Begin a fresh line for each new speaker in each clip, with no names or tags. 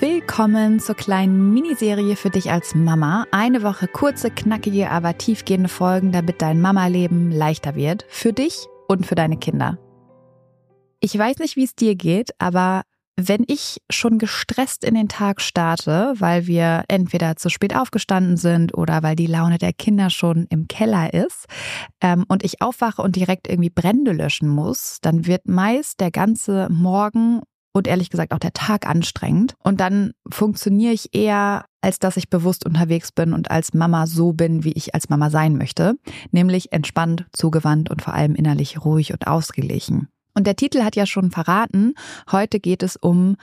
Willkommen zur kleinen Miniserie für dich als Mama. Eine Woche kurze, knackige, aber tiefgehende Folgen, damit dein Mama-Leben leichter wird. Für dich und für deine Kinder. Ich weiß nicht, wie es dir geht, aber wenn ich schon gestresst in den Tag starte, weil wir entweder zu spät aufgestanden sind oder weil die Laune der Kinder schon im Keller ist ähm, und ich aufwache und direkt irgendwie Brände löschen muss, dann wird meist der ganze Morgen und ehrlich gesagt auch der Tag anstrengend. Und dann funktioniere ich eher, als dass ich bewusst unterwegs bin und als Mama so bin, wie ich als Mama sein möchte, nämlich entspannt, zugewandt und vor allem innerlich ruhig und ausgeglichen. Und der Titel hat ja schon verraten, heute geht es um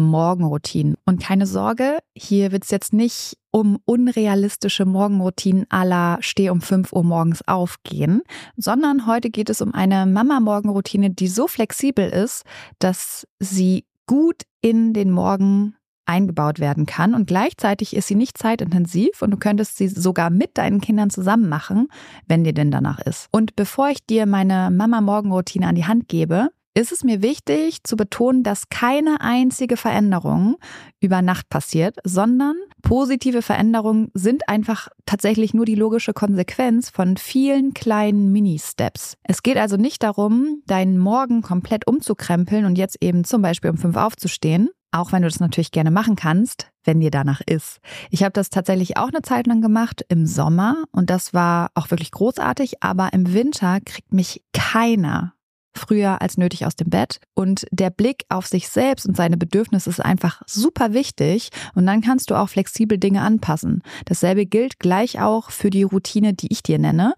Morgenroutinen. Und keine Sorge, hier wird es jetzt nicht um unrealistische Morgenroutinen aller Steh um 5 Uhr morgens aufgehen, sondern heute geht es um eine Mama-Morgenroutine, die so flexibel ist, dass sie gut in den Morgen eingebaut werden kann und gleichzeitig ist sie nicht zeitintensiv und du könntest sie sogar mit deinen Kindern zusammen machen, wenn dir denn danach ist. Und bevor ich dir meine Mama-Morgenroutine an die Hand gebe, ist es mir wichtig zu betonen, dass keine einzige Veränderung über Nacht passiert, sondern positive Veränderungen sind einfach tatsächlich nur die logische Konsequenz von vielen kleinen Mini-Steps. Es geht also nicht darum, deinen Morgen komplett umzukrempeln und jetzt eben zum Beispiel um fünf aufzustehen, auch wenn du das natürlich gerne machen kannst, wenn dir danach ist. Ich habe das tatsächlich auch eine Zeit lang gemacht im Sommer und das war auch wirklich großartig, aber im Winter kriegt mich keiner früher als nötig aus dem Bett. Und der Blick auf sich selbst und seine Bedürfnisse ist einfach super wichtig. Und dann kannst du auch flexibel Dinge anpassen. Dasselbe gilt gleich auch für die Routine, die ich dir nenne.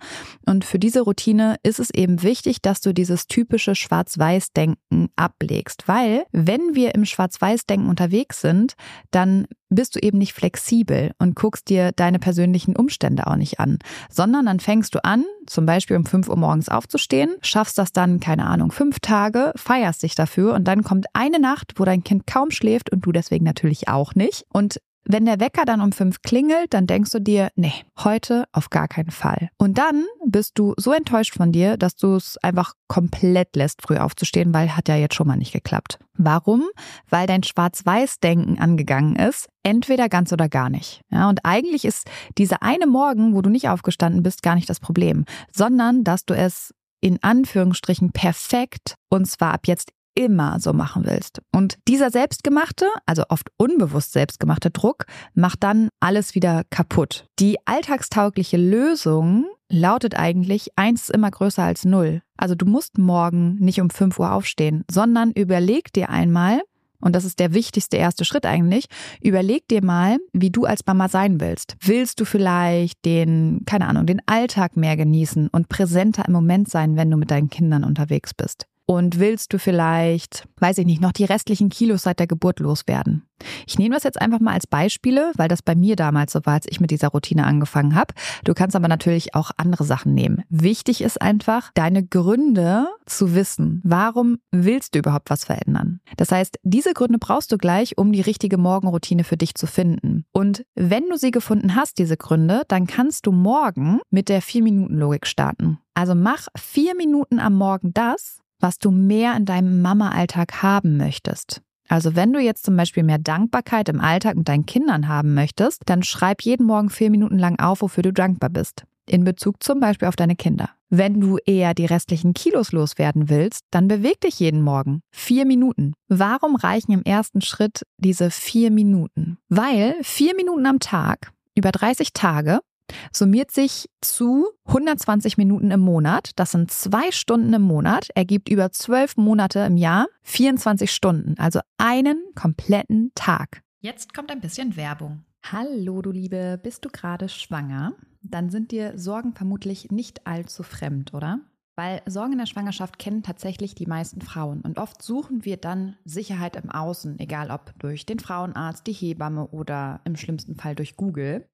Und für diese Routine ist es eben wichtig, dass du dieses typische Schwarz-Weiß-Denken ablegst. Weil wenn wir im Schwarz-Weiß-Denken unterwegs sind, dann bist du eben nicht flexibel und guckst dir deine persönlichen Umstände auch nicht an, sondern dann fängst du an, zum Beispiel um 5 Uhr morgens aufzustehen, schaffst das dann, keine Ahnung, fünf Tage, feierst dich dafür und dann kommt eine Nacht, wo dein Kind kaum schläft und du deswegen natürlich auch nicht. Und wenn der Wecker dann um fünf klingelt, dann denkst du dir, nee, heute auf gar keinen Fall. Und dann bist du so enttäuscht von dir, dass du es einfach komplett lässt, früh aufzustehen, weil hat ja jetzt schon mal nicht geklappt. Warum? Weil dein Schwarz-Weiß-Denken angegangen ist, entweder ganz oder gar nicht. Ja, und eigentlich ist dieser eine Morgen, wo du nicht aufgestanden bist, gar nicht das Problem, sondern dass du es in Anführungsstrichen perfekt und zwar ab jetzt immer so machen willst. Und dieser selbstgemachte, also oft unbewusst selbstgemachte Druck macht dann alles wieder kaputt. Die alltagstaugliche Lösung lautet eigentlich, eins ist immer größer als null. Also du musst morgen nicht um 5 Uhr aufstehen, sondern überleg dir einmal, und das ist der wichtigste erste Schritt eigentlich, überleg dir mal, wie du als Mama sein willst. Willst du vielleicht den, keine Ahnung, den Alltag mehr genießen und präsenter im Moment sein, wenn du mit deinen Kindern unterwegs bist? Und willst du vielleicht, weiß ich nicht, noch die restlichen Kilos seit der Geburt loswerden? Ich nehme das jetzt einfach mal als Beispiele, weil das bei mir damals so war, als ich mit dieser Routine angefangen habe. Du kannst aber natürlich auch andere Sachen nehmen. Wichtig ist einfach, deine Gründe zu wissen. Warum willst du überhaupt was verändern? Das heißt, diese Gründe brauchst du gleich, um die richtige Morgenroutine für dich zu finden. Und wenn du sie gefunden hast, diese Gründe, dann kannst du morgen mit der 4-Minuten-Logik starten. Also mach vier Minuten am Morgen das, was du mehr in deinem Mama-Alltag haben möchtest. Also wenn du jetzt zum Beispiel mehr Dankbarkeit im Alltag mit deinen Kindern haben möchtest, dann schreib jeden Morgen vier Minuten lang auf, wofür du dankbar bist. In Bezug zum Beispiel auf deine Kinder. Wenn du eher die restlichen Kilos loswerden willst, dann beweg dich jeden Morgen. Vier Minuten. Warum reichen im ersten Schritt diese vier Minuten? Weil vier Minuten am Tag über 30 Tage summiert sich zu 120 Minuten im Monat. Das sind zwei Stunden im Monat, ergibt über zwölf Monate im Jahr 24 Stunden, also einen kompletten Tag. Jetzt kommt ein bisschen Werbung. Hallo, du Liebe, bist du gerade schwanger? Dann sind dir Sorgen vermutlich nicht allzu fremd, oder? Weil Sorgen in der Schwangerschaft kennen tatsächlich die meisten Frauen und oft suchen wir dann Sicherheit im Außen, egal ob durch den Frauenarzt, die Hebamme oder im schlimmsten Fall durch Google.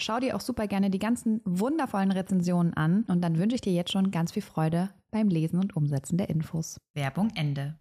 Schau dir auch super gerne die ganzen wundervollen Rezensionen an und dann wünsche ich dir jetzt schon ganz viel Freude beim Lesen und Umsetzen der Infos. Werbung Ende.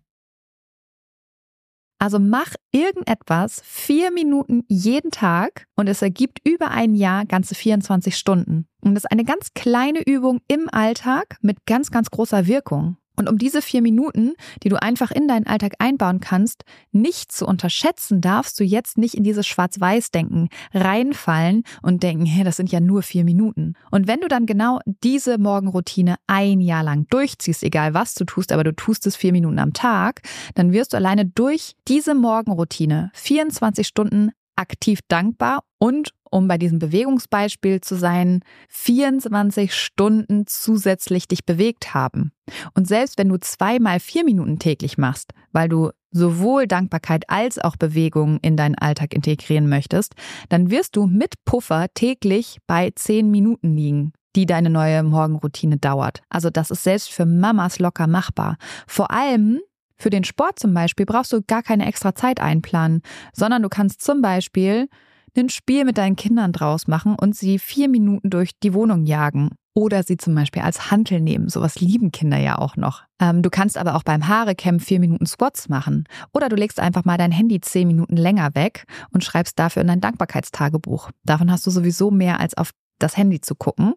Also mach irgendetwas vier Minuten jeden Tag und es ergibt über ein Jahr ganze 24 Stunden. Und das ist eine ganz kleine Übung im Alltag mit ganz, ganz großer Wirkung. Und um diese vier Minuten, die du einfach in deinen Alltag einbauen kannst, nicht zu unterschätzen, darfst du jetzt nicht in dieses Schwarz-Weiß-Denken reinfallen und denken, hey, das sind ja nur vier Minuten. Und wenn du dann genau diese Morgenroutine ein Jahr lang durchziehst, egal was du tust, aber du tust es vier Minuten am Tag, dann wirst du alleine durch diese Morgenroutine 24 Stunden aktiv dankbar und um bei diesem Bewegungsbeispiel zu sein, 24 Stunden zusätzlich dich bewegt haben. Und selbst wenn du zweimal vier Minuten täglich machst, weil du sowohl Dankbarkeit als auch Bewegung in deinen Alltag integrieren möchtest, dann wirst du mit Puffer täglich bei zehn Minuten liegen die deine neue Morgenroutine dauert. Also das ist selbst für Mamas locker machbar. Vor allem für den Sport zum Beispiel brauchst du gar keine extra Zeit einplanen, sondern du kannst zum Beispiel ein Spiel mit deinen Kindern draus machen und sie vier Minuten durch die Wohnung jagen. Oder sie zum Beispiel als Hantel nehmen. Sowas lieben Kinder ja auch noch. Ähm, du kannst aber auch beim Haarecamp vier Minuten Squats machen. Oder du legst einfach mal dein Handy zehn Minuten länger weg und schreibst dafür in dein Dankbarkeitstagebuch. Davon hast du sowieso mehr als auf das Handy zu gucken.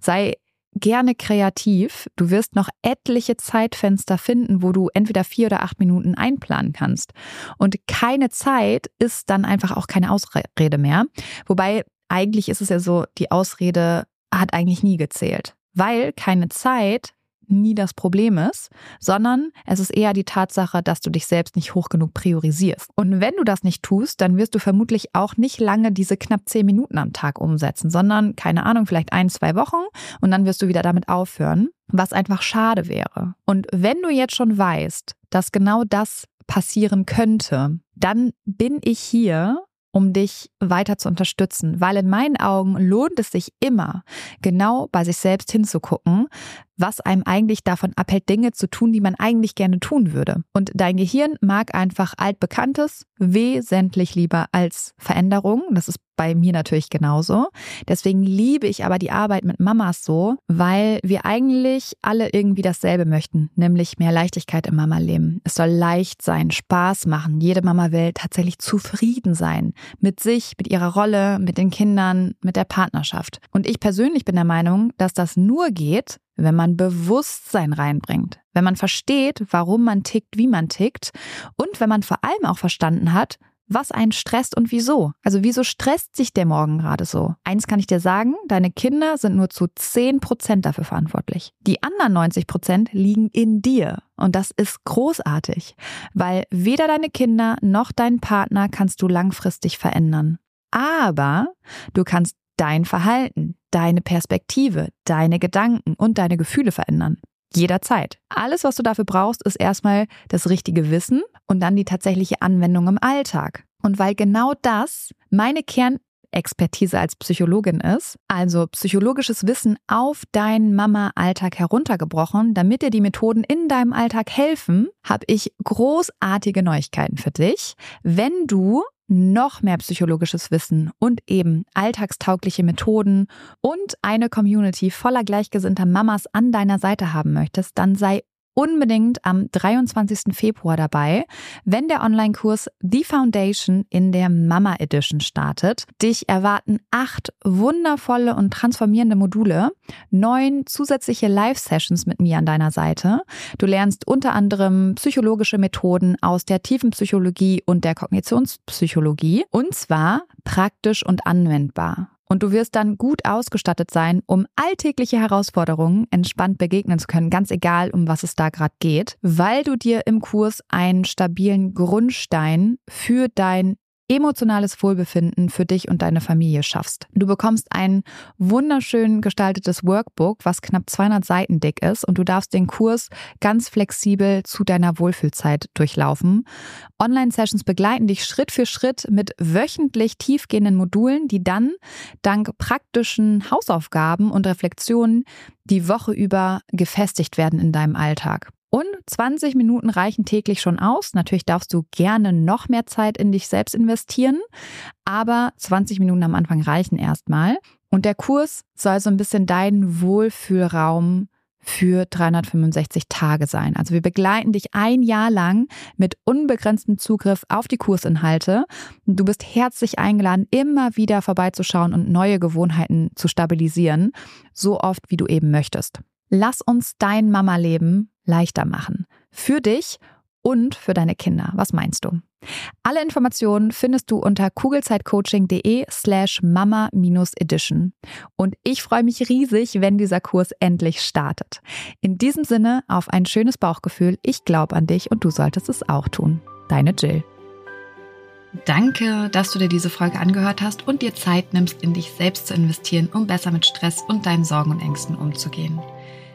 Sei gerne kreativ. Du wirst noch etliche Zeitfenster finden, wo du entweder vier oder acht Minuten einplanen kannst. Und keine Zeit ist dann einfach auch keine Ausrede mehr. Wobei eigentlich ist es ja so, die Ausrede hat eigentlich nie gezählt. Weil keine Zeit nie das Problem ist, sondern es ist eher die Tatsache, dass du dich selbst nicht hoch genug priorisierst. Und wenn du das nicht tust, dann wirst du vermutlich auch nicht lange diese knapp zehn Minuten am Tag umsetzen, sondern keine Ahnung, vielleicht ein, zwei Wochen und dann wirst du wieder damit aufhören, was einfach schade wäre. Und wenn du jetzt schon weißt, dass genau das passieren könnte, dann bin ich hier um dich weiter zu unterstützen, weil in meinen Augen lohnt es sich immer, genau bei sich selbst hinzugucken, was einem eigentlich davon abhält, Dinge zu tun, die man eigentlich gerne tun würde. Und dein Gehirn mag einfach altbekanntes wesentlich lieber als Veränderung. Das ist bei mir natürlich genauso. Deswegen liebe ich aber die Arbeit mit Mamas so, weil wir eigentlich alle irgendwie dasselbe möchten, nämlich mehr Leichtigkeit im Mama-Leben. Es soll leicht sein, Spaß machen. Jede Mama will tatsächlich zufrieden sein mit sich, mit ihrer Rolle, mit den Kindern, mit der Partnerschaft. Und ich persönlich bin der Meinung, dass das nur geht, wenn man Bewusstsein reinbringt, wenn man versteht, warum man tickt, wie man tickt und wenn man vor allem auch verstanden hat, was einen stresst und wieso. Also wieso stresst sich der Morgen gerade so? Eins kann ich dir sagen, deine Kinder sind nur zu 10 Prozent dafür verantwortlich. Die anderen 90 Prozent liegen in dir. Und das ist großartig, weil weder deine Kinder noch deinen Partner kannst du langfristig verändern. Aber du kannst dein Verhalten, deine Perspektive, deine Gedanken und deine Gefühle verändern. Jederzeit. Alles, was du dafür brauchst, ist erstmal das richtige Wissen und dann die tatsächliche Anwendung im Alltag. Und weil genau das meine Kernexpertise als Psychologin ist, also psychologisches Wissen auf deinen Mama-Alltag heruntergebrochen, damit dir die Methoden in deinem Alltag helfen, habe ich großartige Neuigkeiten für dich. Wenn du noch mehr psychologisches Wissen und eben alltagstaugliche Methoden und eine Community voller gleichgesinnter Mamas an deiner Seite haben möchtest, dann sei unbedingt am 23. Februar dabei, wenn der Online-Kurs The Foundation in der Mama Edition startet. Dich erwarten acht wundervolle und transformierende Module, neun zusätzliche Live-Sessions mit mir an deiner Seite. Du lernst unter anderem psychologische Methoden aus der tiefen Psychologie und der Kognitionspsychologie und zwar praktisch und anwendbar. Und du wirst dann gut ausgestattet sein, um alltägliche Herausforderungen entspannt begegnen zu können, ganz egal, um was es da gerade geht, weil du dir im Kurs einen stabilen Grundstein für dein emotionales Wohlbefinden für dich und deine Familie schaffst. Du bekommst ein wunderschön gestaltetes Workbook, was knapp 200 Seiten dick ist und du darfst den Kurs ganz flexibel zu deiner Wohlfühlzeit durchlaufen. Online-Sessions begleiten dich Schritt für Schritt mit wöchentlich tiefgehenden Modulen, die dann dank praktischen Hausaufgaben und Reflexionen die Woche über gefestigt werden in deinem Alltag. Und 20 Minuten reichen täglich schon aus. Natürlich darfst du gerne noch mehr Zeit in dich selbst investieren, aber 20 Minuten am Anfang reichen erstmal. Und der Kurs soll so ein bisschen dein Wohlfühlraum für 365 Tage sein. Also wir begleiten dich ein Jahr lang mit unbegrenztem Zugriff auf die Kursinhalte. Du bist herzlich eingeladen, immer wieder vorbeizuschauen und neue Gewohnheiten zu stabilisieren, so oft wie du eben möchtest. Lass uns dein Mama-Leben leichter machen. Für dich und für deine Kinder. Was meinst du? Alle Informationen findest du unter kugelzeitcoaching.de slash mama-edition. Und ich freue mich riesig, wenn dieser Kurs endlich startet. In diesem Sinne auf ein schönes Bauchgefühl. Ich glaube an dich und du solltest es auch tun. Deine Jill. Danke, dass du dir diese Folge angehört hast und dir Zeit nimmst, in dich selbst zu investieren, um besser mit Stress und deinen Sorgen und Ängsten umzugehen.